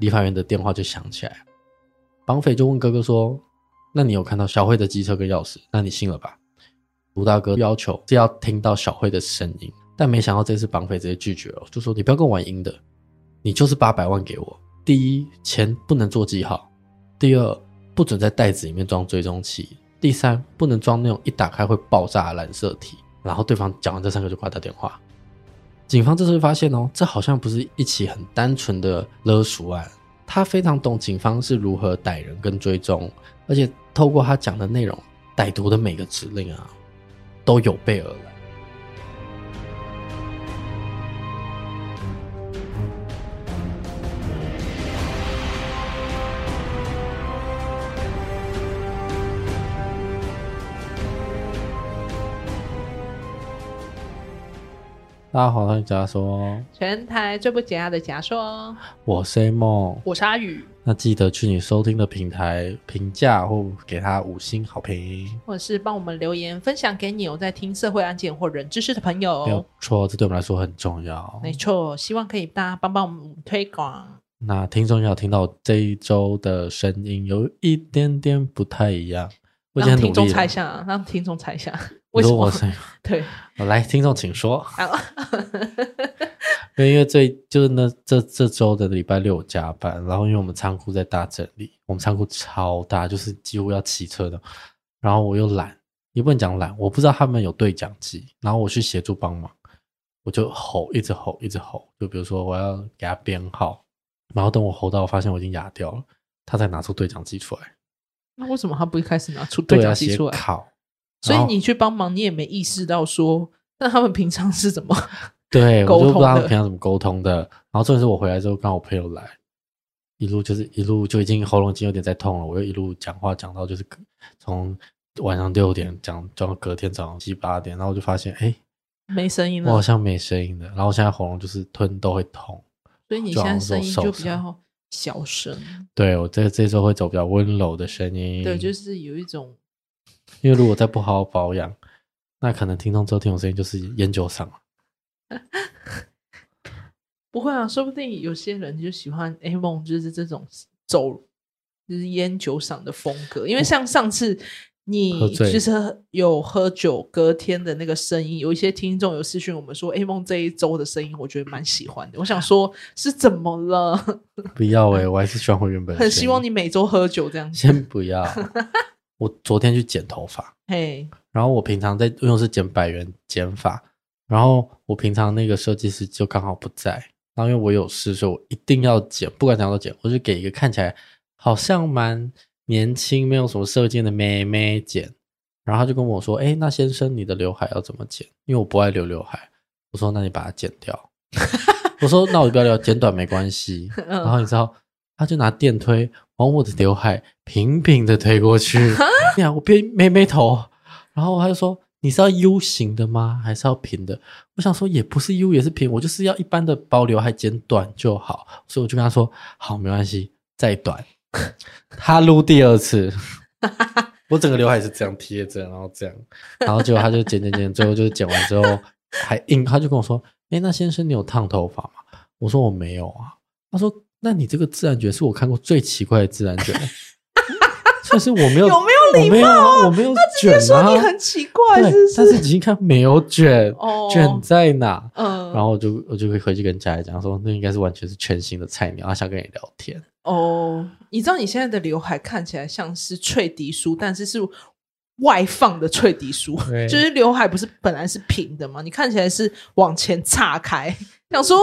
理发员的电话就响起来，绑匪就问哥哥说：“那你有看到小慧的机车跟钥匙？那你信了吧？”卢大哥要求是要听到小慧的声音，但没想到这次绑匪直接拒绝了，就说：“你不要跟我玩阴的，你就是八百万给我。第一，钱不能做记号；第二，不准在袋子里面装追踪器；第三，不能装那种一打开会爆炸的染色体。”然后对方讲完这三个就挂掉电话。警方这次发现哦，这好像不是一起很单纯的勒赎案，他非常懂警方是如何逮人跟追踪，而且透过他讲的内容，歹徒的每个指令啊，都有备而来。大家好，欢迎假说，全台最不解压的假说。我是 A 梦，我是阿宇。那记得去你收听的平台评价或给他五星好评，或者是帮我们留言分享给你有在听社会案件或人知识的朋友。没有错，这对我们来说很重要。没错，希望可以大家帮帮我们推广。那听众要听到这一周的声音有一点点不太一样，让听众猜一下，让听众猜一下。为什么？对，我来，听众请说。因为因为这就是那这这周的礼拜六加班，然后因为我们仓库在大整理，我们仓库超大，就是几乎要骑车的。然后我又懒，也不能讲懒，我不知道他们有对讲机，然后我去协助帮忙，我就吼，一直吼，一直吼。就比如说我要给他编号，然后等我吼到我发现我已经哑掉了，他才拿出对讲机出来。那为什么他不一开始拿出对讲机出来？所以你去帮忙，你也没意识到说，那他们平常是怎么 对，我就不知道他们平常怎么沟通的。然后重点是我回来之后，刚好我朋友来，一路就是一路就已经喉咙已经有点在痛了。我又一路讲话讲到就是从晚上六点讲讲到隔天早上七八点，然后我就发现哎，没声音了，我好像没声音了。然后我现在喉咙就是吞都会痛，所以你现在声音就比较小声。对，我这这周会走比较温柔的声音，对，就是有一种。因为如果再不好好保养，那可能听众之后听我声音就是烟酒嗓了。不会啊，说不定有些人就喜欢 A 梦，就是这种走就是烟酒嗓的风格。因为像上次你就是有喝酒隔天的那个声音，有一些听众有私讯我们说 A 梦这一周的声音，我觉得蛮喜欢的。我想说，是怎么了？不要哎、欸，我还是喜欢我原本。很希望你每周喝酒这样子。先不要。我昨天去剪头发，嘿，然后我平常在，因为是剪百元剪发，然后我平常那个设计师就刚好不在，然后因为我有事，所以我一定要剪，不管怎样都剪，我就给一个看起来好像蛮年轻、没有什么设计的妹妹剪，然后他就跟我说：“哎，那先生，你的刘海要怎么剪？因为我不爱留刘海。”我说：“那你把它剪掉。” 我说：“那我就不要留，剪短没关系。” 然后你知道。他就拿电推往我的刘海平平的推过去，你看我别没没头，然后他就说，你是要 U 型的吗？还是要平的？我想说也不是 U 也是平，我就是要一般的包刘海剪短就好，所以我就跟他说好，没关系，再短。他撸第二次，我整个刘海是这样贴着，然后这样，然后结果他就剪剪剪，最后就是剪完之后还硬，他就跟我说，哎，那先生你有烫头发吗？我说我没有啊，他说。那你这个自然卷是我看过最奇怪的自然卷，但是我没有，有没有礼貌啊？我没有，我没有卷啊！说你很奇怪，是是，但是已经看没有卷，哦，卷在哪？嗯，然后我就我就会回去跟家里讲说，那应该是完全是全新的菜鸟，他想跟你聊天。哦，你知道你现在的刘海看起来像是脆迪叔，但是是外放的脆迪梳，就是刘海不是本来是平的吗？你看起来是往前岔开，想说。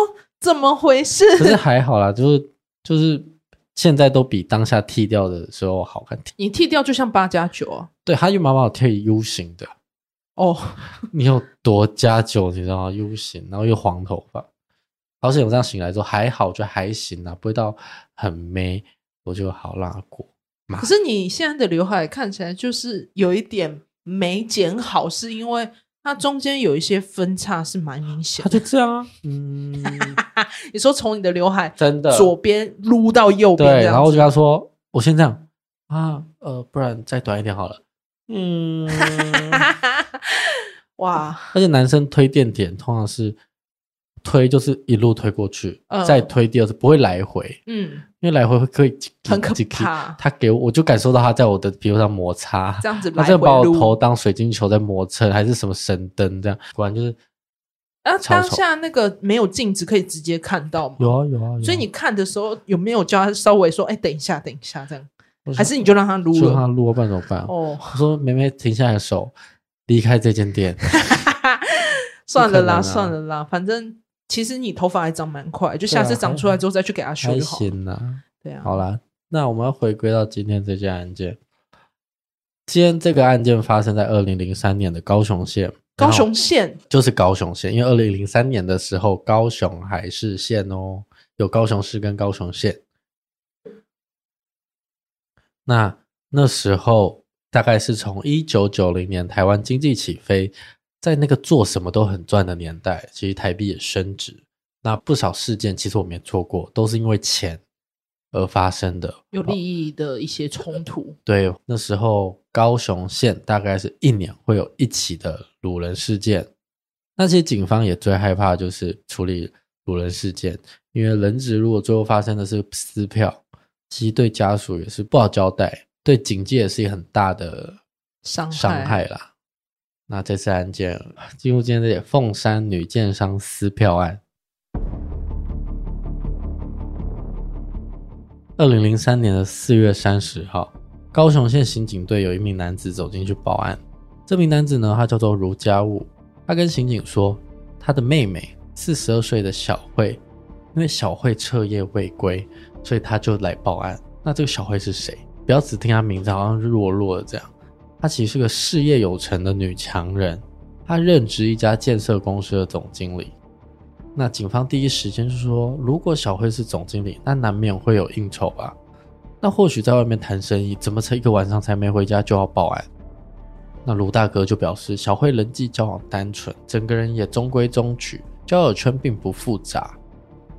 怎么回事？可是还好啦，就是就是现在都比当下剃掉的时候好看。你剃掉就像八加九啊？对，他就妈妈有剃 U 型的哦。你有多加九？你知道吗？U 型，然后又黄头发。而且我这样醒来之后还好，就还行啊，不会到很美，我就好拉过。可是你现在的刘海看起来就是有一点没剪好，是因为？它中间有一些分叉是蛮明显的，它就这样啊，嗯，你说从你的刘海真的。左边撸到右边，对，然后我就跟他说，我先这样。啊，呃，不然再短一点好了，嗯，哇，而且男生推电点通常是推就是一路推过去，嗯、再推第二次不会来回，嗯，因为来回会可以很可怕。他给我，我就感受到他在我的皮肤上摩擦，这样子，他在把我头当水晶球在磨蹭，还是什么神灯这样？果然就是。啊，当下那个没有镜子可以直接看到吗？有啊有啊，有啊。所以你看的时候有没有叫他稍微说，哎，等一下，等一下这样？还是你就让他撸了？就让他撸，不然怎么办？哦，我说梅梅停下来的手，离开这间店。算了啦，算了啦，反正其实你头发还长蛮快，就下次长出来之后再去给它修就好。还行啦，对啊。好啦，那我们要回归到今天这件案件。今天这个案件发生在二零零三年的高雄县。高雄县就是高雄县，因为二零零三年的时候，高雄还是县哦，有高雄市跟高雄县。那那时候大概是从一九九零年台湾经济起飞，在那个做什么都很赚的年代，其实台币也升值。那不少事件其实我没错过，都是因为钱而发生的，有利益的一些冲突。对，那时候高雄县大概是一年会有一起的掳人事件。那些警方也最害怕就是处理掳人事件，因为人质如果最后发生的是撕票，其实对家属也是不好交代，对警界也是一个很大的伤伤害啦。那这次案件进入今天的凤山女建商撕票案。二零零三年的四月三十号，高雄县刑警队有一名男子走进去报案。这名男子呢，他叫做卢家务。他跟刑警说，他的妹妹四十二岁的小慧，因为小慧彻夜未归，所以他就来报案。那这个小慧是谁？不要只听他名字，好像弱弱的这样。她其实是个事业有成的女强人，她任职一家建设公司的总经理。那警方第一时间就说，如果小慧是总经理，那难免会有应酬吧？那或许在外面谈生意，怎么才一个晚上才没回家就要报案？那卢大哥就表示，小慧人际交往单纯，整个人也中规中矩，交友圈并不复杂，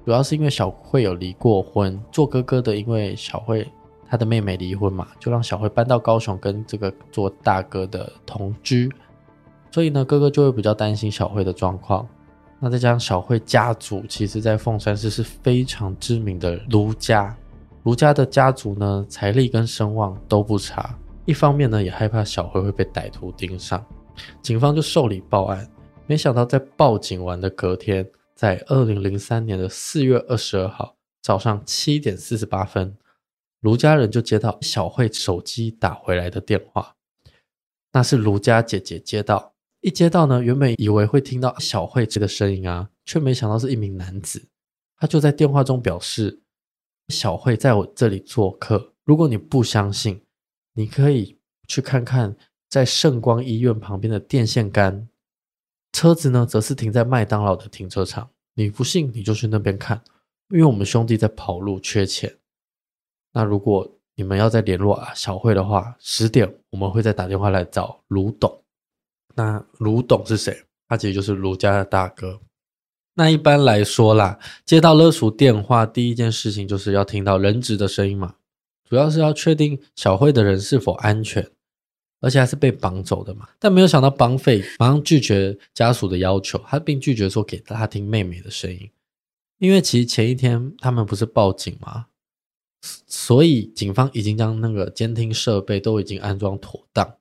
主要是因为小慧有离过婚，做哥哥的因为小慧他的妹妹离婚嘛，就让小慧搬到高雄跟这个做大哥的同居，所以呢，哥哥就会比较担心小慧的状况。那再加上小慧家族，其实在凤山市是非常知名的卢家，卢家的家族呢，财力跟声望都不差。一方面呢，也害怕小慧会被歹徒盯上，警方就受理报案。没想到在报警完的隔天，在二零零三年的四月二十二号早上七点四十八分，卢家人就接到小慧手机打回来的电话，那是卢家姐姐接到。一接到呢，原本以为会听到小慧这个声音啊，却没想到是一名男子。他就在电话中表示，小慧在我这里做客。如果你不相信，你可以去看看在圣光医院旁边的电线杆。车子呢，则是停在麦当劳的停车场。你不信，你就去那边看，因为我们兄弟在跑路，缺钱。那如果你们要再联络啊小慧的话，十点我们会再打电话来找卢董。那卢董是谁？他其实就是卢家的大哥。那一般来说啦，接到勒索电话，第一件事情就是要听到人质的声音嘛，主要是要确定小慧的人是否安全，而且还是被绑走的嘛。但没有想到绑匪马上拒绝家属的要求，他并拒绝说给他听妹妹的声音，因为其实前一天他们不是报警吗？所以警方已经将那个监听设备都已经安装妥当。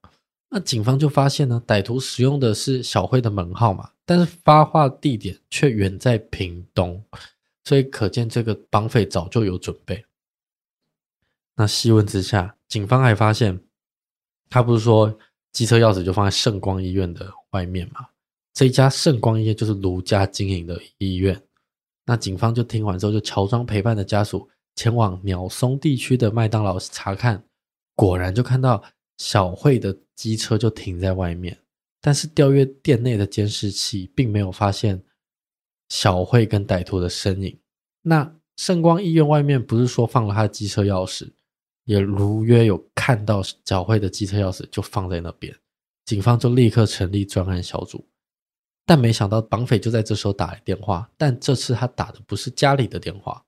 那警方就发现呢，歹徒使用的是小慧的门号码，但是发话地点却远在屏东，所以可见这个绑匪早就有准备。那细问之下，警方还发现，他不是说机车钥匙就放在圣光医院的外面吗？这一家圣光医院就是卢家经营的医院。那警方就听完之后，就乔装陪伴的家属前往鸟松地区的麦当劳查看，果然就看到。小慧的机车就停在外面，但是调阅店内的监视器，并没有发现小慧跟歹徒的身影。那圣光医院外面不是说放了他的机车钥匙，也如约有看到小慧的机车钥匙就放在那边。警方就立刻成立专案小组，但没想到绑匪就在这时候打来电话，但这次他打的不是家里的电话。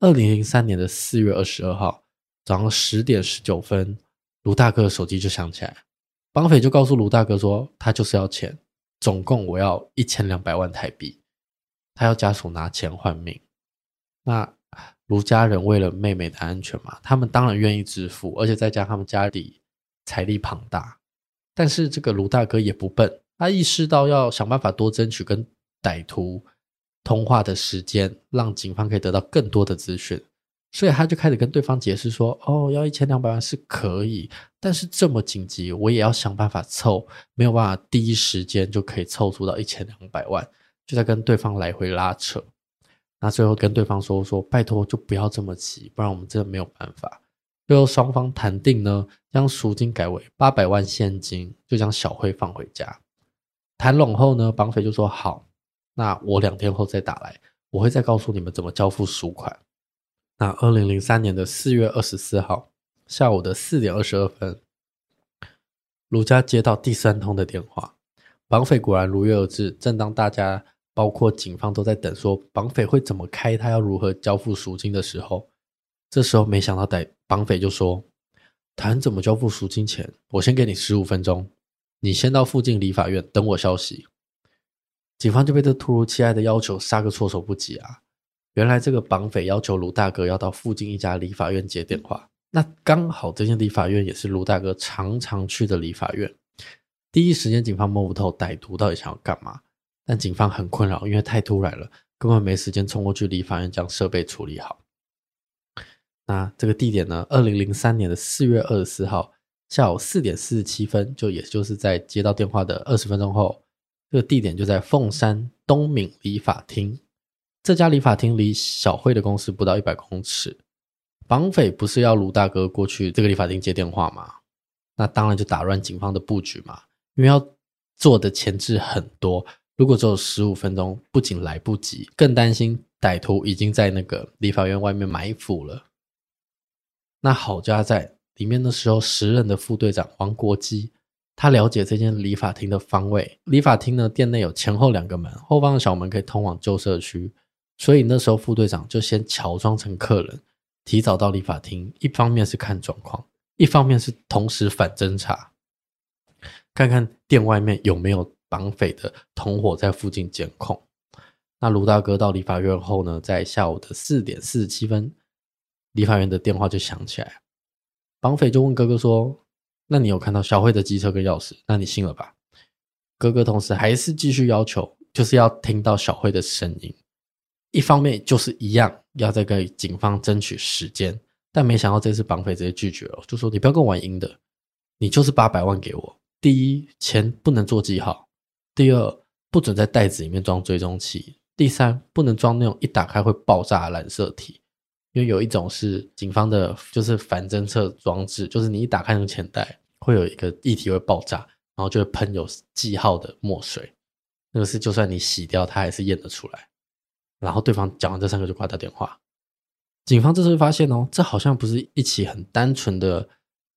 二零零三年的四月二十二号早上十点十九分。卢大哥的手机就响起来，绑匪就告诉卢大哥说，他就是要钱，总共我要一千两百万台币。他要家属拿钱换命。那卢家人为了妹妹的安全嘛，他们当然愿意支付，而且再加上他们家里财力庞大。但是这个卢大哥也不笨，他意识到要想办法多争取跟歹徒通话的时间，让警方可以得到更多的资讯。所以他就开始跟对方解释说：“哦，要一千两百万是可以，但是这么紧急，我也要想办法凑，没有办法第一时间就可以凑出到一千两百万。”就在跟对方来回拉扯。那最后跟对方说：“说拜托，就不要这么急，不然我们真的没有办法。”最后双方谈定呢，将赎金改为八百万现金，就将小慧放回家。谈拢后呢，绑匪就说：“好，那我两天后再打来，我会再告诉你们怎么交付赎款。”那二零零三年的四月二十四号下午的四点二十二分，卢家接到第三通的电话，绑匪果然如约而至。正当大家包括警方都在等，说绑匪会怎么开，他要如何交付赎金的时候，这时候没想到歹绑匪就说：“谈怎么交付赎金前，我先给你十五分钟，你先到附近理法院等我消息。”警方就被这突如其来的要求杀个措手不及啊！原来这个绑匪要求卢大哥要到附近一家理发院接电话，那刚好这间理发院也是卢大哥常常去的理发院。第一时间警方摸不透歹徒到底想要干嘛，但警方很困扰，因为太突然了，根本没时间冲过去理发院将设备处理好。那这个地点呢？二零零三年的四月二十四号下午四点四十七分，就也就是在接到电话的二十分钟后，这个地点就在凤山东敏理发厅。这家理发厅离小慧的公司不到一百公尺，绑匪不是要卢大哥过去这个理发厅接电话吗？那当然就打乱警方的布局嘛，因为要做的前置很多，如果只有十五分钟，不仅来不及，更担心歹徒已经在那个理发院外面埋伏了。那好家在里面的时候，时任的副队长王国基，他了解这间理发厅的方位，理发厅呢，店内有前后两个门，后方的小门可以通往旧社区。所以那时候副队长就先乔装成客人，提早到理发厅，一方面是看状况，一方面是同时反侦查，看看店外面有没有绑匪的同伙在附近监控。那卢大哥到理发院后呢，在下午的四点四十七分，理发院的电话就响起来，绑匪就问哥哥说：“那你有看到小慧的机车跟钥匙？那你信了吧？”哥哥同时还是继续要求，就是要听到小慧的声音。一方面就是一样，要再给警方争取时间，但没想到这次绑匪直接拒绝了，就说你不要跟我玩阴的，你就是八百万给我。第一，钱不能做记号；第二，不准在袋子里面装追踪器；第三，不能装那种一打开会爆炸的染色体，因为有一种是警方的，就是反侦测装置，就是你一打开那个钱袋，会有一个液体会爆炸，然后就会喷有记号的墨水，那个是就算你洗掉，它还是验得出来。然后对方讲完这三个就挂掉电话，警方这时候发现哦，这好像不是一起很单纯的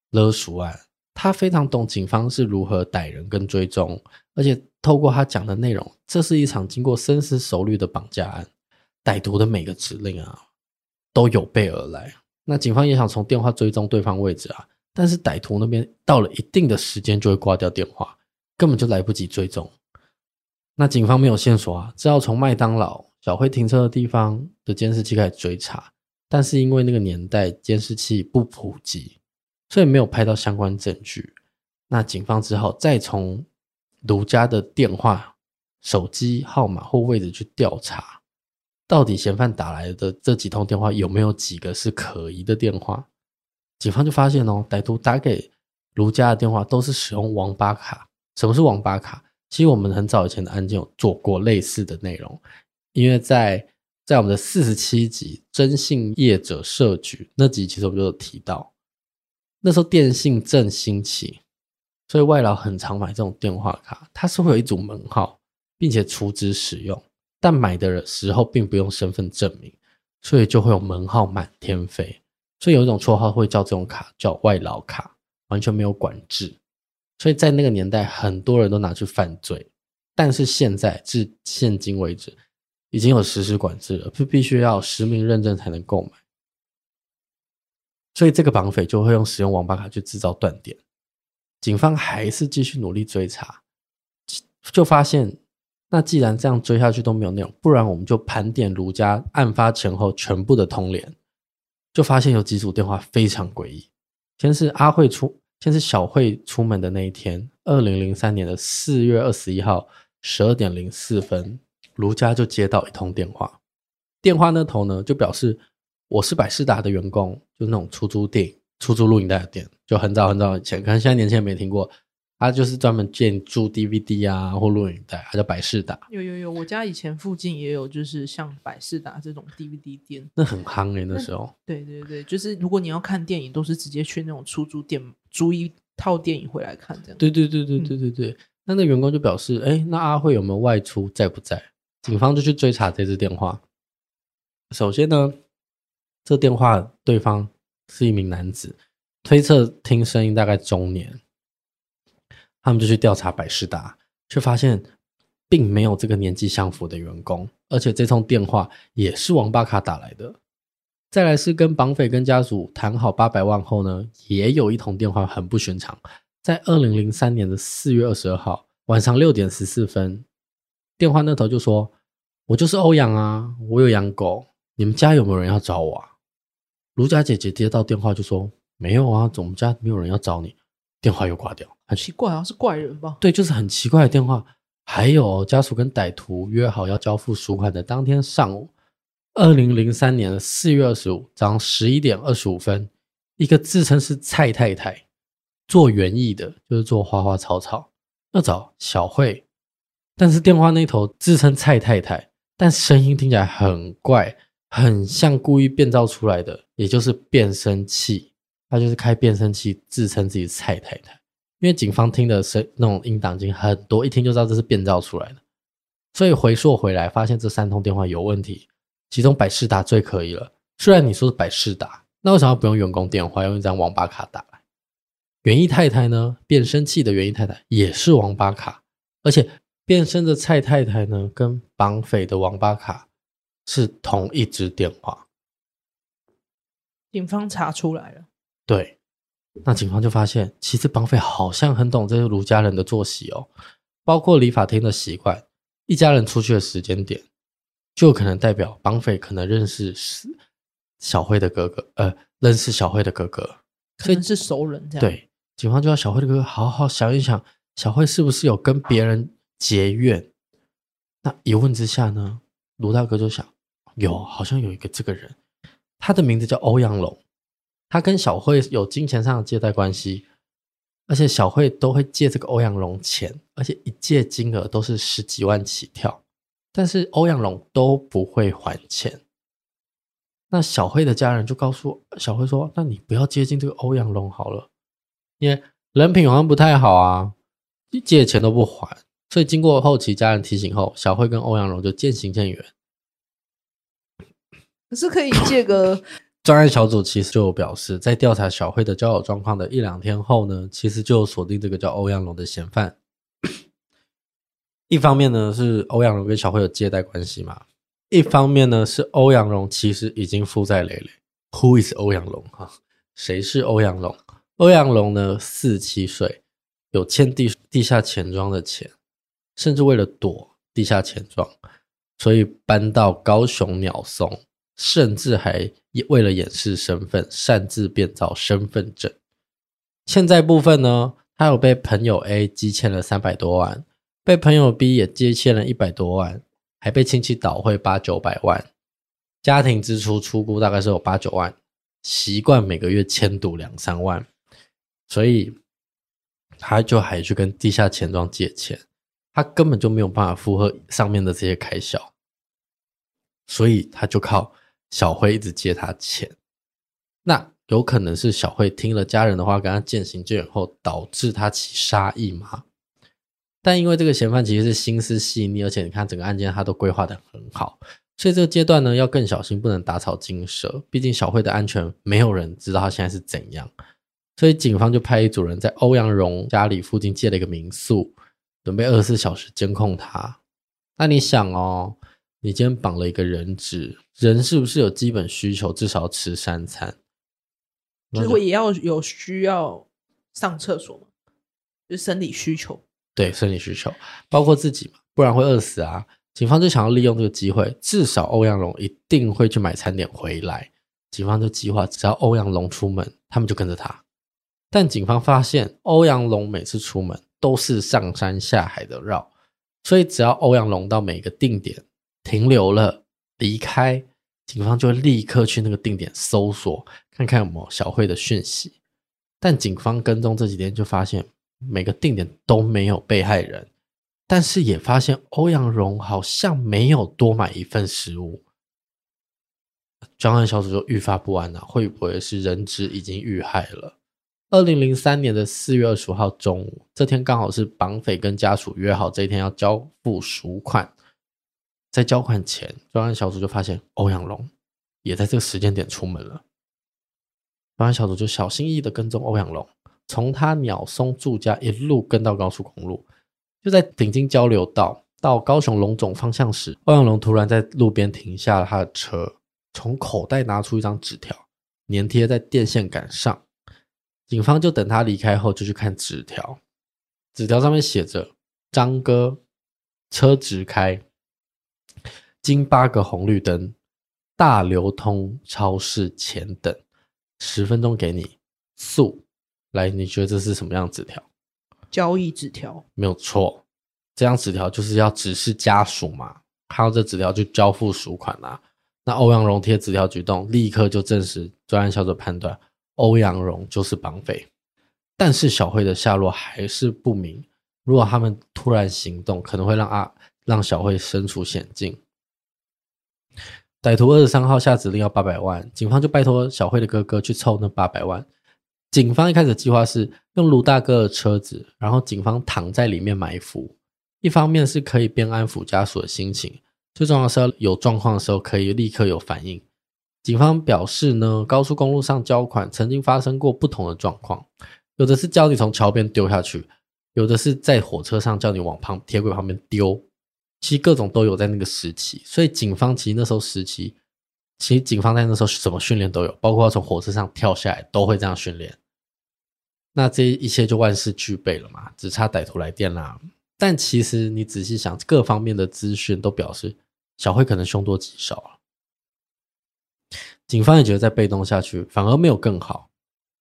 勒赎案，他非常懂警方是如何逮人跟追踪，而且透过他讲的内容，这是一场经过深思熟虑的绑架案，歹徒的每个指令啊都有备而来。那警方也想从电话追踪对方位置啊，但是歹徒那边到了一定的时间就会挂掉电话，根本就来不及追踪。那警方没有线索啊，只好从麦当劳。小慧停车的地方的监视器开始追查，但是因为那个年代监视器不普及，所以没有拍到相关证据。那警方只好再从卢家的电话、手机号码或位置去调查，到底嫌犯打来的这几通电话有没有几个是可疑的电话？警方就发现哦，歹徒打给卢家的电话都是使用网吧卡。什么是网吧卡？其实我们很早以前的案件有做过类似的内容。因为在在我们的四十七集《征信业者设局》那集，其实我们就有提到，那时候电信正兴起，所以外劳很常买这种电话卡，它是会有一组门号，并且储值使用，但买的时候并不用身份证明，所以就会有门号满天飞，所以有一种绰号会叫这种卡叫外劳卡，完全没有管制，所以在那个年代很多人都拿去犯罪，但是现在至现今为止。已经有实施管制了，就必须要实名认证才能购买，所以这个绑匪就会用使用网吧卡去制造断点。警方还是继续努力追查，就发现那既然这样追下去都没有内容，不然我们就盘点卢家案发前后全部的通联，就发现有几组电话非常诡异。先是阿慧出，先是小慧出门的那一天，二零零三年的四月二十一号十二点零四分，卢家就接到一通电话，电话那头呢就表示我是百视达的员工，就那种出租店。出租录影带的店，就很早很早以前，可能现在年轻人没听过。他就是专门建租 DVD 啊或录影带，他叫百事达。有有有，我家以前附近也有，就是像百事达这种 DVD 店，那很夯诶、欸，那时候。对对对，就是如果你要看电影，都是直接去那种出租店租一套电影回来看这样。对对对对对对对。嗯、那那员工就表示，哎，那阿慧有没有外出，在不在？警方就去追查这支电话。首先呢，这电话对方。是一名男子，推测听声音大概中年。他们就去调查百事达，却发现并没有这个年纪相符的员工，而且这通电话也是王巴卡打来的。再来是跟绑匪跟家属谈好八百万后呢，也有一通电话很不寻常，在二零零三年的四月二十二号晚上六点十四分，电话那头就说：“我就是欧阳啊，我有养狗，你们家有没有人要找我啊？”卢家姐姐接到电话就说：“没有啊，我们家没有人要找你。”电话又挂掉，很奇怪，啊是怪人吧？对，就是很奇怪的电话。还有家属跟歹徒约好要交付赎款的当天上午，二零零三年的四月二十五早上十一点二十五分，一个自称是蔡太太，做园艺的，就是做花花草草，要找小慧，但是电话那头自称蔡太太，但声音听起来很怪。很像故意变造出来的，也就是变声器。他就是开变声器自称自己是蔡太太，因为警方听的声那种音档已经很多，一听就知道这是变造出来的。所以回溯回来，发现这三通电话有问题，其中百事达最可疑了。虽然你说是百事达，那为什么不用员工电话，用一张网吧卡打来？园艺太太呢？变声器的园艺太太也是网吧卡，而且变声的蔡太太呢，跟绑匪的网吧卡。是同一支电话，警方查出来了。对，那警方就发现，其实绑匪好像很懂这些卢家人的作息哦，包括理发厅的习惯，一家人出去的时间点，就可能代表绑匪可能认识小慧的哥哥，呃，认识小慧的哥哥，可能是熟人这样。对，警方就要小慧的哥哥好好想一想，小慧是不是有跟别人结怨？那一问之下呢，卢大哥就想。有，好像有一个这个人，他的名字叫欧阳龙，他跟小慧有金钱上的借贷关系，而且小慧都会借这个欧阳龙钱，而且一借金额都是十几万起跳，但是欧阳龙都不会还钱。那小慧的家人就告诉小慧说：“那你不要接近这个欧阳龙好了，因为人品好像不太好啊，一借钱都不还。”所以经过后期家人提醒后，小慧跟欧阳龙就渐行渐远。可是可以借个专案小组，其实就表示，在调查小慧的交友状况的一两天后呢，其实就锁定这个叫欧阳龙的嫌犯。一方面呢是欧阳龙跟小慧有借贷关系嘛，一方面呢是欧阳龙其实已经负债累累。Who is 欧阳龙？哈，谁是欧阳龙？欧阳龙呢四七岁，有欠地地下钱庄的钱，甚至为了躲地下钱庄，所以搬到高雄鸟松。甚至还为了掩饰身份，擅自变造身份证。欠债部分呢，他有被朋友 A 积欠了三百多万，被朋友 B 也积欠了一百多万，还被亲戚倒汇八九百万。家庭支出出估大概是有八九万，习惯每个月迁赌两三万，所以他就还去跟地下钱庄借钱，他根本就没有办法负荷上面的这些开销，所以他就靠。小慧一直借他钱，那有可能是小慧听了家人的话，跟他渐行渐远后，导致他起杀意吗？但因为这个嫌犯其实是心思细腻，而且你看整个案件他都规划得很好，所以这个阶段呢要更小心，不能打草惊蛇。毕竟小慧的安全，没有人知道他现在是怎样，所以警方就派一组人在欧阳荣家里附近借了一个民宿，准备二十四小时监控他。那你想哦？你今天绑了一个人质，人是不是有基本需求？至少要吃三餐，就是我也要有需要上厕所嘛，就是生理需求。对，生理需求包括自己嘛，不然会饿死啊！警方就想要利用这个机会，至少欧阳龙一定会去买餐点回来。警方就计划，只要欧阳龙出门，他们就跟着他。但警方发现，欧阳龙每次出门都是上山下海的绕，所以只要欧阳龙到每个定点停留了，离开，警方就立刻去那个定点搜索，看看有没有小慧的讯息。但警方跟踪这几天，就发现每个定点都没有被害人，但是也发现欧阳荣好像没有多买一份食物。专案小组就愈发不安了，会不会是人质已经遇害了？二零零三年的四月二十五号中午，这天刚好是绑匪跟家属约好这一天要交付赎款。在交款前，专案小组就发现欧阳龙也在这个时间点出门了。专案小组就小心翼翼的跟踪欧阳龙，从他鸟松住家一路跟到高速公路，就在顶金交流道到高雄龙总方向时，欧阳龙突然在路边停下了他的车，从口袋拿出一张纸条，粘贴在电线杆上。警方就等他离开后，就去看纸条。纸条上面写着：“张哥，车直开，经八个红绿灯，大流通超市前等，十分钟给你速。”来，你觉得这是什么样纸条？交易纸条？没有错，这张纸条就是要指示家属嘛，看到这纸条就交付赎款啦。那欧阳荣贴纸条举动，立刻就证实专案小组判断。欧阳荣就是绑匪，但是小慧的下落还是不明。如果他们突然行动，可能会让阿让小慧身处险境。歹徒二十三号下指令要八百万，警方就拜托小慧的哥哥去凑那八百万。警方一开始计划是用卢大哥的车子，然后警方躺在里面埋伏，一方面是可以边安抚家属的心情，最重要的是要有状况的时候可以立刻有反应。警方表示呢，高速公路上交款曾经发生过不同的状况，有的是叫你从桥边丢下去，有的是在火车上叫你往旁铁轨旁边丢，其实各种都有在那个时期。所以警方其实那时候时期，其实警方在那时候什么训练都有，包括从火车上跳下来都会这样训练。那这一切就万事俱备了嘛，只差歹徒来电啦。但其实你仔细想，各方面的资讯都表示小慧可能凶多吉少啊。警方也觉得再被动下去反而没有更好，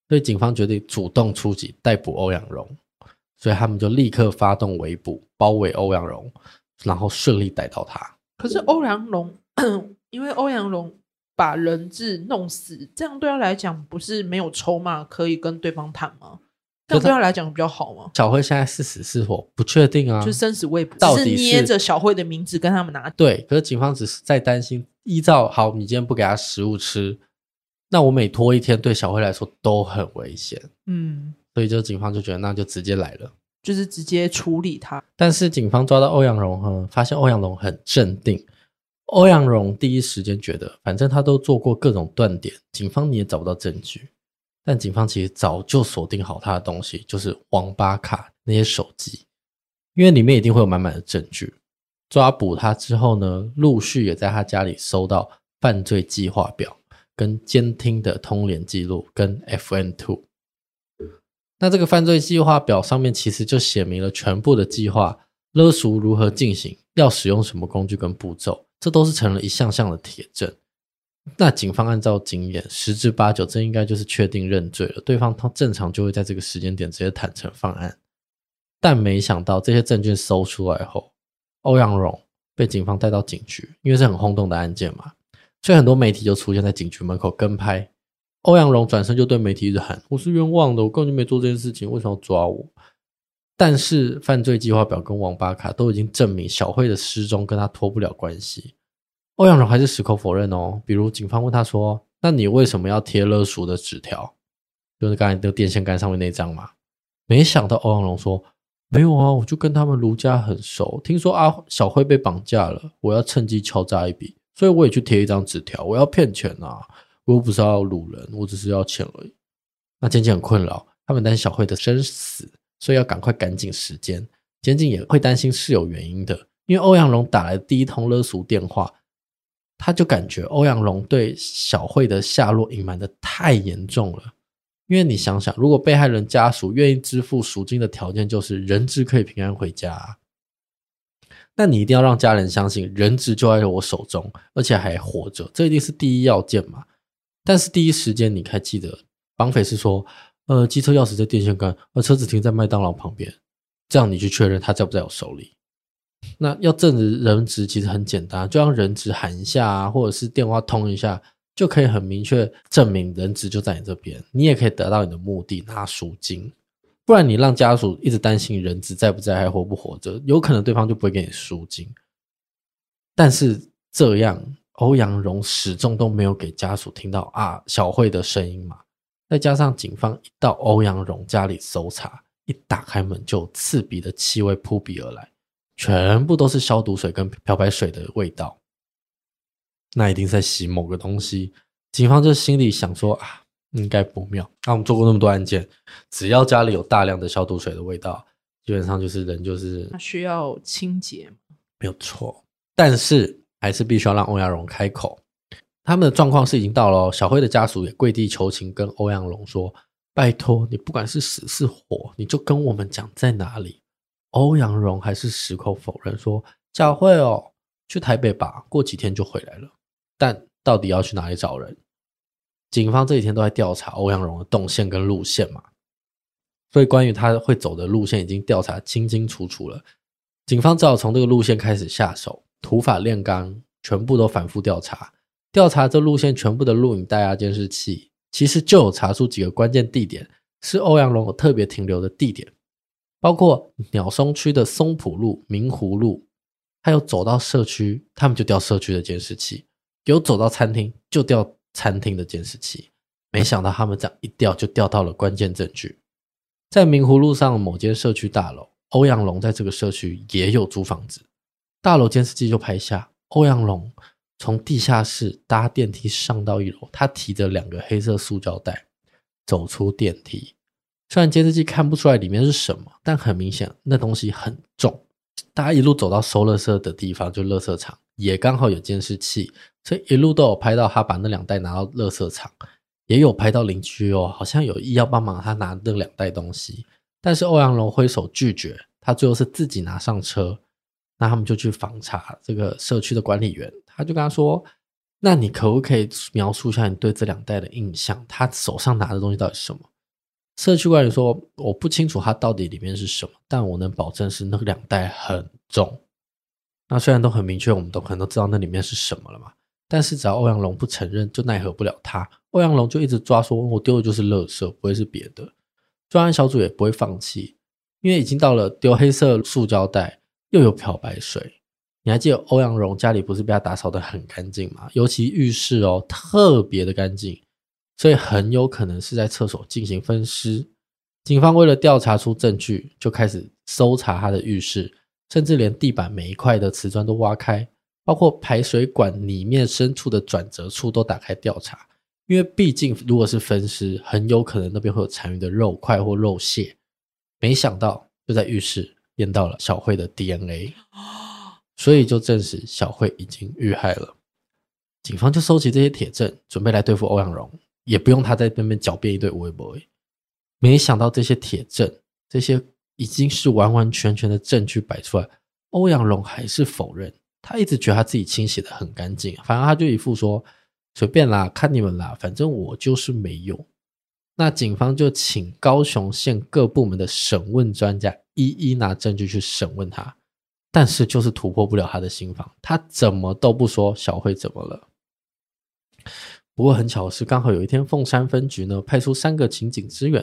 所以警方决定主动出击逮捕欧阳荣，所以他们就立刻发动围捕，包围欧阳荣，然后顺利逮到他。可是欧阳龙，因为欧阳龙把人质弄死，这样对他来讲不是没有筹码可以跟对方谈吗？这样对他来讲比较好吗？小慧现在是死是活不确定啊，就生死未卜，到底是捏着小慧的名字跟他们拿。对，可是警方只是在担心。依照好，你今天不给他食物吃，那我每拖一天对小慧来说都很危险。嗯，所以就警方就觉得那就直接来了，就是直接处理他。但是警方抓到欧阳龙后，发现欧阳龙很镇定。欧阳龙第一时间觉得，反正他都做过各种断点，警方你也找不到证据。但警方其实早就锁定好他的东西，就是网吧卡那些手机，因为里面一定会有满满的证据。抓捕他之后呢，陆续也在他家里搜到犯罪计划表、跟监听的通联记录、跟 FN2。那这个犯罪计划表上面其实就写明了全部的计划，勒赎如何进行，要使用什么工具跟步骤，这都是成了一项项的铁证。那警方按照经验，十之八九，这应该就是确定认罪了。对方他正常就会在这个时间点直接坦诚犯案，但没想到这些证据搜出来后。欧阳荣被警方带到警局，因为是很轰动的案件嘛，所以很多媒体就出现在警局门口跟拍。欧阳龙转身就对媒体一直喊：“我是冤枉的，我根本就没做这件事情，为什么要抓我？”但是犯罪计划表跟网吧卡都已经证明小慧的失踪跟他脱不了关系。欧阳龙还是矢口否认哦。比如警方问他说：“那你为什么要贴勒赎的纸条？就是刚才那个电线杆上面那张嘛？”没想到欧阳龙说。没有啊，我就跟他们卢家很熟。听说阿小慧被绑架了，我要趁机敲诈一笔，所以我也去贴一张纸条。我要骗钱啊！我又不是要掳人，我只是要钱而已。那检警很困扰，他们担心小慧的生死，所以要赶快赶紧时间。检警也会担心是有原因的，因为欧阳龙打来第一通勒索电话，他就感觉欧阳龙对小慧的下落隐瞒得太严重了。因为你想想，如果被害人家属愿意支付赎金的条件，就是人质可以平安回家。那你一定要让家人相信人质就在我手中，而且还活着，这一定是第一要件嘛。但是第一时间，你还记得绑匪是说，呃，机车钥匙在电线杆，而车子停在麦当劳旁边，这样你去确认他在不在我手里。那要证实人质其实很简单，就让人质喊一下啊，或者是电话通一下，就可以很明确证明人质就在你这边，你也可以得到你的目的，拿赎金。不然你让家属一直担心人质在不在，还活不活着，有可能对方就不会给你赎金。但是这样。欧阳荣始终都没有给家属听到啊小慧的声音嘛，再加上警方一到欧阳荣家里搜查，一打开门就刺鼻的气味扑鼻而来，全部都是消毒水跟漂白水的味道，那一定在洗某个东西。警方就心里想说啊，应该不妙。那、啊、我们做过那么多案件，只要家里有大量的消毒水的味道，基本上就是人就是需要清洁，没有错，但是。还是必须要让欧阳荣开口。他们的状况是已经到了，小辉的家属也跪地求情，跟欧阳荣说：“拜托你，不管是死是活，你就跟我们讲在哪里。”欧阳荣还是矢口否认说：“小慧哦，去台北吧，过几天就回来了。”但到底要去哪里找人？警方这几天都在调查欧阳荣的动线跟路线嘛，所以关于他会走的路线已经调查清清楚楚了。警方只好从这个路线开始下手。土法炼钢，全部都反复调查，调查这路线全部的录影带啊、监视器，其实就有查出几个关键地点是欧阳龙有特别停留的地点，包括鸟松区的松浦路、明湖路，还有走到社区，他们就调社区的监视器；有走到餐厅，就调餐厅的监视器。没想到他们这样一调，就调到了关键证据，在明湖路上某间社区大楼，欧阳龙在这个社区也有租房子。大楼监视器就拍下欧阳龙从地下室搭电梯上到一楼，他提着两个黑色塑胶袋走出电梯。虽然监视器看不出来里面是什么，但很明显那东西很重。大家一路走到收垃圾的地方，就垃圾场，也刚好有监视器，所以一路都有拍到他把那两袋拿到垃圾场，也有拍到邻居哦，好像有意要帮忙他拿那两袋东西，但是欧阳龙挥手拒绝，他最后是自己拿上车。那他们就去访查这个社区的管理员，他就跟他说：“那你可不可以描述一下你对这两袋的印象？他手上拿的东西到底是什么？”社区管理员说：“我不清楚他到底里面是什么，但我能保证是那两袋很重。”那虽然都很明确，我们都可能都知道那里面是什么了嘛，但是只要欧阳龙不承认，就奈何不了他。欧阳龙就一直抓说：“我丢的就是垃圾，不会是别的。”专案小组也不会放弃，因为已经到了丢黑色塑胶袋。又有漂白水，你还记得欧阳荣家里不是被他打扫得很干净吗？尤其浴室哦，特别的干净，所以很有可能是在厕所进行分尸。警方为了调查出证据，就开始搜查他的浴室，甚至连地板每一块的瓷砖都挖开，包括排水管里面深处的转折处都打开调查。因为毕竟如果是分尸，很有可能那边会有残余的肉块或肉屑。没想到就在浴室。验到了小慧的 DNA，所以就证实小慧已经遇害了。警方就收集这些铁证，准备来对付欧阳荣，也不用他在那边狡辩一堆微博。没想到这些铁证，这些已经是完完全全的证据摆出来，欧阳荣还是否认。他一直觉得他自己清洗的很干净，反而他就一副说随便啦，看你们啦，反正我就是没有。那警方就请高雄县各部门的审问专家一一拿证据去审问他，但是就是突破不了他的心防，他怎么都不说小慧怎么了。不过很巧的是，刚好有一天凤山分局呢派出三个刑警支援，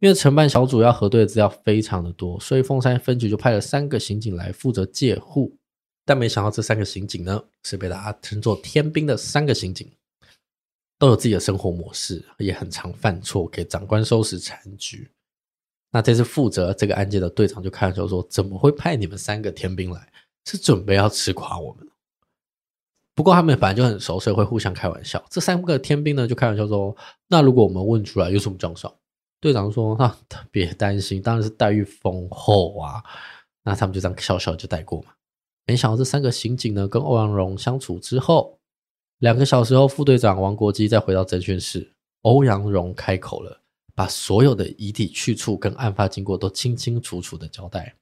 因为承办小组要核对的资料非常的多，所以凤山分局就派了三个刑警来负责戒护。但没想到这三个刑警呢是被大家称作天兵的三个刑警。都有自己的生活模式，也很常犯错，给长官收拾残局。那这次负责这个案件的队长就开玩笑说：“怎么会派你们三个天兵来？是准备要吃垮我们？”不过他们本来就很熟，所以会互相开玩笑。这三个天兵呢，就开玩笑说：“那如果我们问出来有什么奖赏？”队长说：“那别担心，当然是待遇丰厚啊。”那他们就这样笑笑就带过嘛。没想到这三个刑警呢，跟欧阳荣相处之后。两个小时后，副队长王国基再回到侦讯室，欧阳荣开口了，把所有的遗体去处跟案发经过都清清楚楚的交代。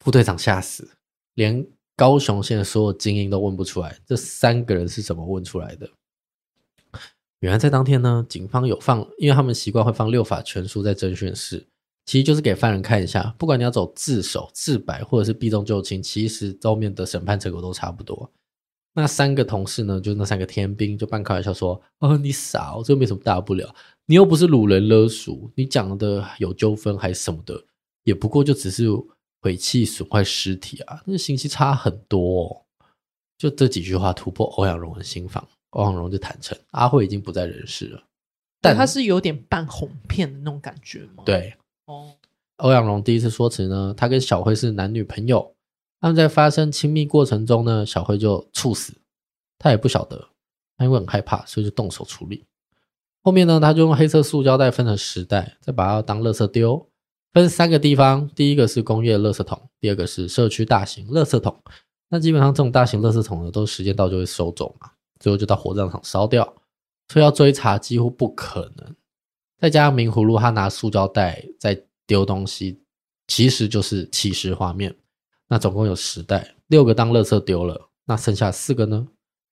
副队长吓死，连高雄县所有精英都问不出来，这三个人是怎么问出来的？原来在当天呢，警方有放，因为他们习惯会放六法全书在侦讯室，其实就是给犯人看一下，不管你要走自首、自白，或者是避重就轻，其实后面的审判结果都差不多。那三个同事呢，就那三个天兵，就半开玩笑说：“哦，你傻哦，这没什么大不了，你又不是掳人勒赎，你讲的有纠纷还是什么的，也不过就只是毁弃损坏尸体啊，那信息差很多哦。”就这几句话突破欧阳荣的心防，欧阳荣就坦诚阿慧已经不在人世了，但他是有点半哄骗的那种感觉吗？对，哦，欧阳荣第一次说辞呢，他跟小慧是男女朋友。他们在发生亲密过程中呢，小慧就猝死，他也不晓得，他因为很害怕，所以就动手处理。后面呢，他就用黑色塑胶袋分成十袋，再把它当垃圾丢，分三个地方，第一个是工业垃圾桶，第二个是社区大型垃圾桶。那基本上这种大型垃圾桶呢，都时间到就会收走嘛，最后就到火葬场烧掉，所以要追查几乎不可能。再加上明葫芦他拿塑胶袋在丢东西，其实就是起司画面。那总共有十袋，六个当垃圾丢了，那剩下四个呢？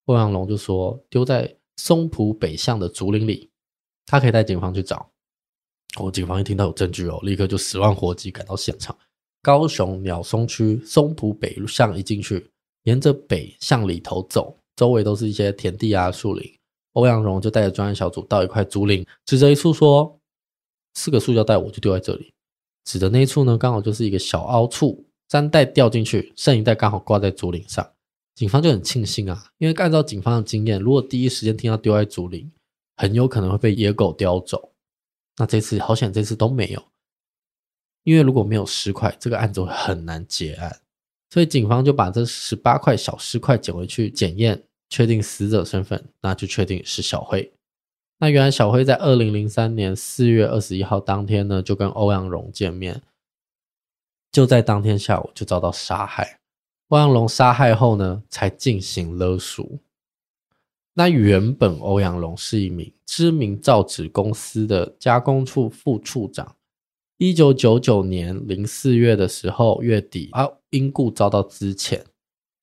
欧阳龙就说丢在松浦北巷的竹林里，他可以带警方去找。哦，警方一听到有证据哦，立刻就十万火急赶到现场。高雄鸟松区松浦北巷一进去，沿着北巷里头走，周围都是一些田地啊、树林。欧阳龙就带着专案小组到一块竹林，指着一处说：“四个塑胶袋我就丢在这里。”指的那一处呢，刚好就是一个小凹处。三袋掉进去，剩一袋刚好挂在竹林上，警方就很庆幸啊，因为按照警方的经验，如果第一时间听到丢在竹林，很有可能会被野狗叼走。那这次好险，这次都没有，因为如果没有尸块，这个案子会很难结案。所以警方就把这十八块小尸块捡回去检验，确定死者身份，那就确定是小辉。那原来小辉在二零零三年四月二十一号当天呢，就跟欧阳荣见面。就在当天下午就遭到杀害。欧阳龙杀害后呢，才进行勒赎。那原本欧阳龙是一名知名造纸公司的加工处副处长。一九九九年零四月的时候月底啊，因故遭到资遣。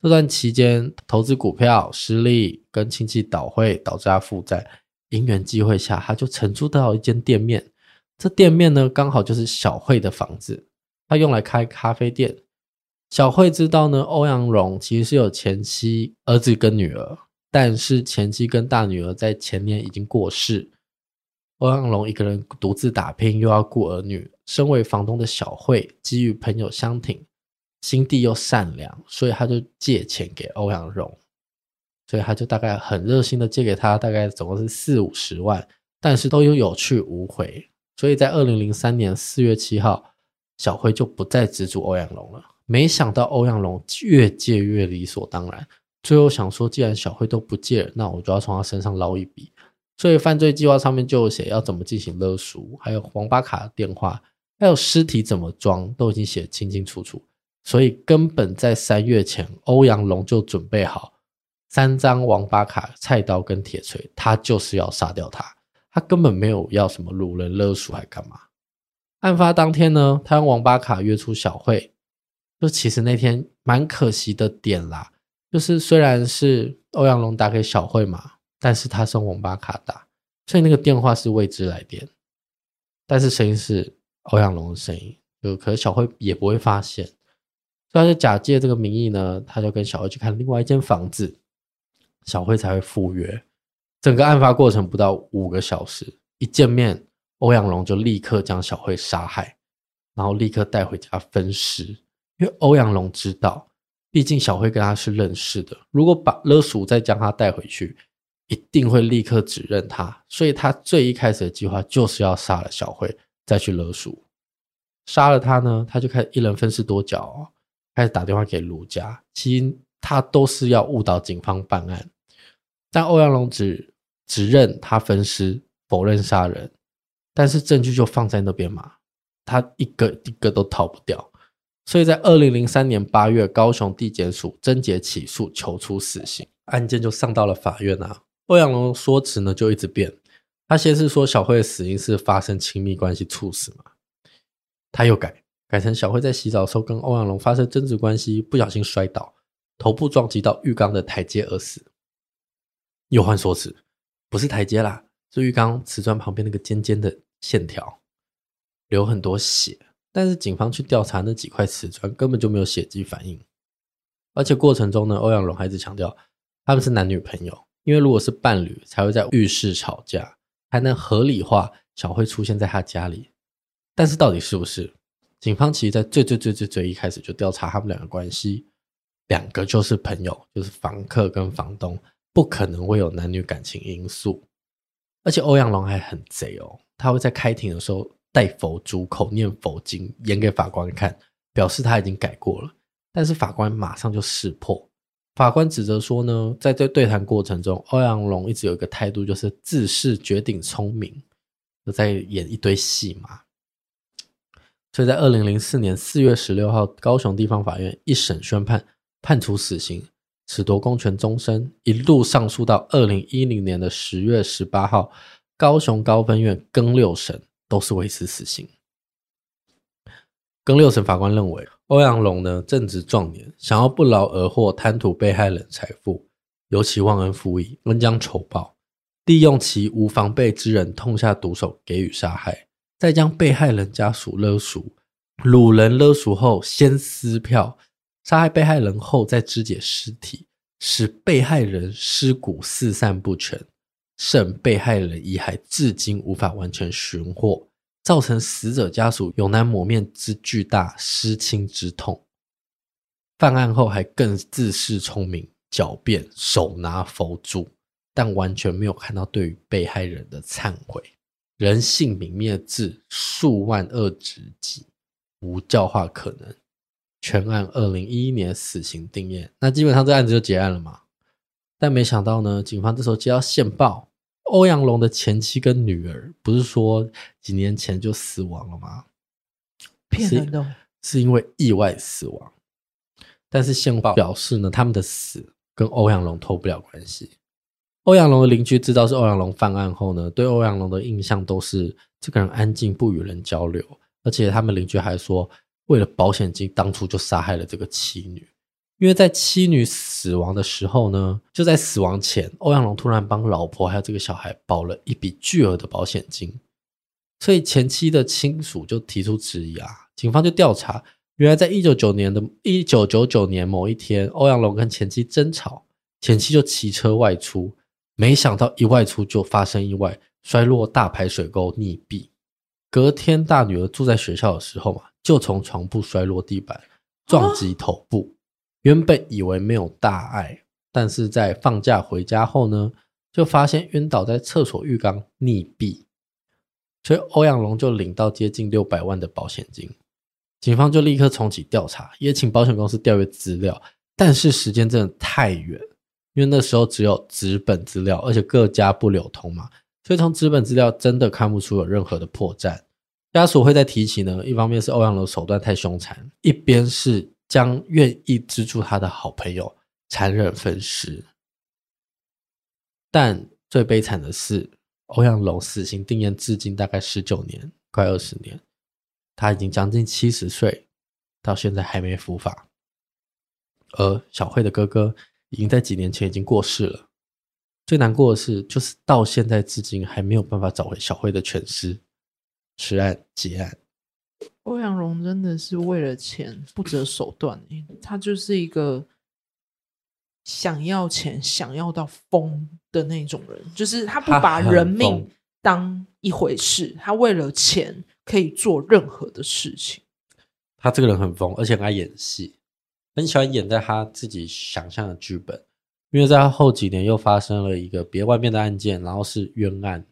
这段期间投资股票失利，跟亲戚倒会导致他负债。因缘际会下，他就承租到一间店面。这店面呢，刚好就是小慧的房子。他用来开咖啡店。小慧知道呢，欧阳荣其实是有前妻、儿子跟女儿，但是前妻跟大女儿在前年已经过世。欧阳荣一个人独自打拼，又要顾儿女。身为房东的小慧，基于朋友相挺，心地又善良，所以他就借钱给欧阳荣。所以他就大概很热心的借给他，大概总共是四五十万，但是都有有去无回。所以在二零零三年四月七号。小慧就不再资助欧阳龙了。没想到欧阳龙越借越理所当然，最后想说，既然小慧都不借了，那我就要从他身上捞一笔。所以犯罪计划上面就写要怎么进行勒赎，还有网吧卡的电话，还有尸体怎么装，都已经写清清楚楚。所以根本在三月前，欧阳龙就准备好三张王八卡、菜刀跟铁锤，他就是要杀掉他。他根本没有要什么掳人勒赎，还干嘛？案发当天呢，他用网吧卡约出小慧。就其实那天蛮可惜的点啦，就是虽然是欧阳龙打给小慧嘛，但是他是用网吧卡打，所以那个电话是未知来电，但是声音是欧阳龙的声音，就可是小慧也不会发现，所以他就假借这个名义呢，他就跟小慧去看另外一间房子，小慧才会赴约。整个案发过程不到五个小时，一见面。欧阳龙就立刻将小慧杀害，然后立刻带回家分尸。因为欧阳龙知道，毕竟小慧跟他是认识的，如果把勒赎再将他带回去，一定会立刻指认他。所以他最一开始的计划就是要杀了小慧，再去勒赎。杀了他呢，他就开始一人分饰多角哦，开始打电话给卢家，其实他都是要误导警方办案。但欧阳龙只指认他分尸，否认杀人。但是证据就放在那边嘛，他一个一个都逃不掉，所以在二零零三年八月，高雄地检署侦结起诉，求出死刑，案件就上到了法院啊。欧阳龙说辞呢就一直变，他先是说小慧的死因是发生亲密关系猝死嘛，他又改，改成小慧在洗澡的时候跟欧阳龙发生争执关系，不小心摔倒，头部撞击到浴缸的台阶而死。又换说辞，不是台阶啦，是浴缸瓷砖旁边那个尖尖的线条，流很多血。但是警方去调查那几块瓷砖，根本就没有血迹反应。而且过程中呢，欧阳龙还一直强调他们是男女朋友，因为如果是伴侣，才会在浴室吵架，才能合理化小慧出现在他家里。但是到底是不是？警方其实在最最最最最一开始就调查他们两个关系，两个就是朋友，就是房客跟房东。不可能会有男女感情因素，而且欧阳龙还很贼哦，他会在开庭的时候带佛珠，口念佛经，演给法官看，表示他已经改过了。但是法官马上就识破，法官指责说呢，在这对谈过程中，欧阳龙一直有一个态度，就是自恃绝顶聪明，就在演一堆戏嘛。所以在二零零四年四月十六号，高雄地方法院一审宣判，判处死刑。褫夺公权终身，一路上诉到二零一零年的十月十八号，高雄高分院更六审都是维持死刑。更六审法官认为，欧阳龙呢正值壮年，想要不劳而获，贪图被害人财富，尤其忘恩负义，恩将仇报，利用其无防备之人痛下毒手，给予杀害，再将被害人家属勒赎，掳人勒赎后，先撕票。杀害被害人后，再肢解尸体，使被害人尸骨四散不全，甚被害人遗骸至今无法完全寻获，造成死者家属永难抹灭之巨大失亲之痛。犯案后还更自恃聪明，狡辩手拿佛珠，但完全没有看到对于被害人的忏悔，人性泯灭至数万恶之极，无教化可能。全案二零一一年死刑定谳，那基本上这案子就结案了嘛。但没想到呢，警方这时候接到线报，欧阳龙的前妻跟女儿不是说几年前就死亡了吗？骗人的，是因为意外死亡。但是线报表示呢，他们的死跟欧阳龙脱不了关系。欧阳龙的邻居知道是欧阳龙犯案后呢，对欧阳龙的印象都是这个人安静不与人交流，而且他们邻居还说。为了保险金，当初就杀害了这个妻女。因为在妻女死亡的时候呢，就在死亡前，欧阳龙突然帮老婆还有这个小孩保了一笔巨额的保险金，所以前妻的亲属就提出质疑啊。警方就调查，原来在一九九年的一九九九年某一天，欧阳龙跟前妻争吵，前妻就骑车外出，没想到一外出就发生意外，摔落大排水沟溺毙。隔天大女儿住在学校的时候嘛。就从床铺摔落地板，撞击头部。原本以为没有大碍，但是在放假回家后呢，就发现晕倒在厕所浴缸溺毙。所以欧阳龙就领到接近六百万的保险金。警方就立刻重启调查，也请保险公司调阅资料。但是时间真的太远，因为那时候只有纸本资料，而且各家不流通嘛，所以从纸本资料真的看不出有任何的破绽。家属会再提起呢，一方面是欧阳龙手段太凶残，一边是将愿意资助他的好朋友残忍分尸。但最悲惨的是，欧阳龙死刑定谳至今大概十九年，快二十年，他已经将近七十岁，到现在还没伏法。而小慧的哥哥已经在几年前已经过世了。最难过的是，就是到现在至今还没有办法找回小慧的全尸。此案结案。欧阳荣真的是为了钱不择手段，他就是一个想要钱想要到疯的那种人，就是他不把人命当一回事，他，他为了钱可以做任何的事情。他这个人很疯，而且很爱演戏，很喜欢演在他自己想象的剧本。因为在他后几年又发生了一个别外面的案件，然后是冤案，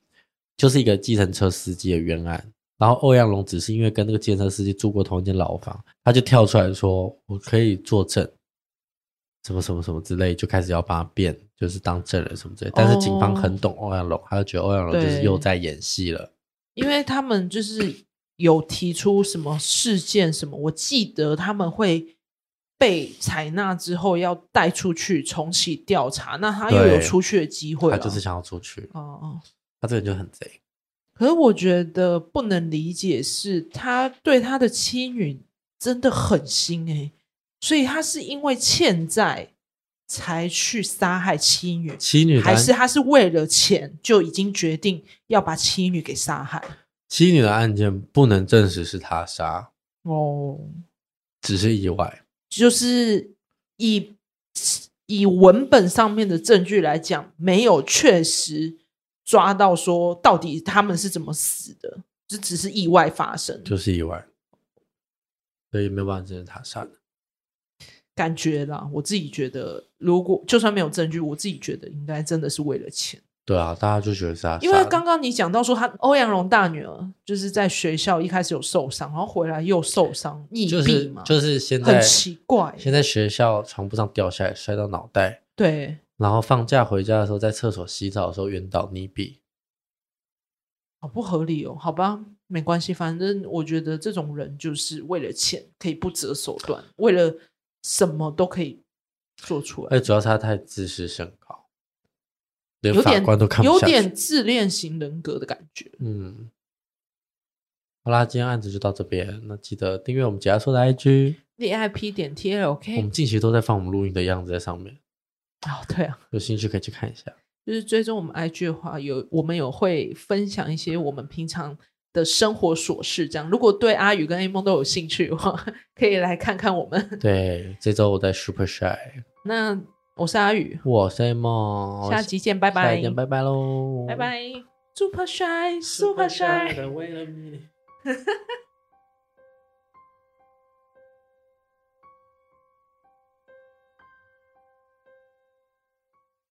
就是一个计程车司机的冤案。然后欧阳龙只是因为跟那个建设司机住过同一间牢房，他就跳出来说：“我可以作证，什么什么什么之类，就开始要帮他辩，就是当证人什么之类。”但是警方很懂欧阳龙，他就觉得欧阳龙就是又在演戏了，因为他们就是有提出什么事件什么，我记得他们会被采纳之后要带出去重启调查，那他又有出去的机会，他就是想要出去。哦哦，他这个人就很贼。可是我觉得不能理解，是他对他的妻女真的很心哎，所以他是因为欠债才去杀害妻女，妻女还是他是为了钱就已经决定要把妻女给杀害？妻女的案件不能证实是他杀。哦，只是意外，就是以以文本上面的证据来讲，没有确实抓到说到底他们是怎么死的，这只是意外发生，就是意外。所以没有办法证实他杀的，感觉啦，我自己觉得，如果就算没有证据，我自己觉得应该真的是为了钱。对啊，大家就觉得是他。因为刚刚你讲到说，他欧阳龙大女儿就是在学校一开始有受伤，然后回来又受伤，溺毙嘛，就是现在很奇怪。现在学校床铺上掉下来，摔到脑袋，对，然后放假回家的时候，在厕所洗澡的时候晕倒溺毙，好不合理哦？好吧。没关系，反正我觉得这种人就是为了钱可以不择手段，为了什么都可以做出来。哎，主要是他太自视甚高，连法官都看不有点，有点自恋型人格的感觉。嗯，好啦，今天案子就到这边，那记得订阅我们解压说的 IG VIP 点 TLK，我们近期都在放我们录音的样子在上面。哦，对啊，有兴趣可以去看一下。就是追踪我们 IG 的话，有我们有会分享一些我们平常。的生活琐事，这样。如果对阿宇跟 A 梦都有兴趣的话，可以来看看我们。对，这周我在 Super Shy。那我是阿宇，我是 A 梦，下期见，拜拜。下期见，拜拜喽，拜拜。Super Shy，Super Shy。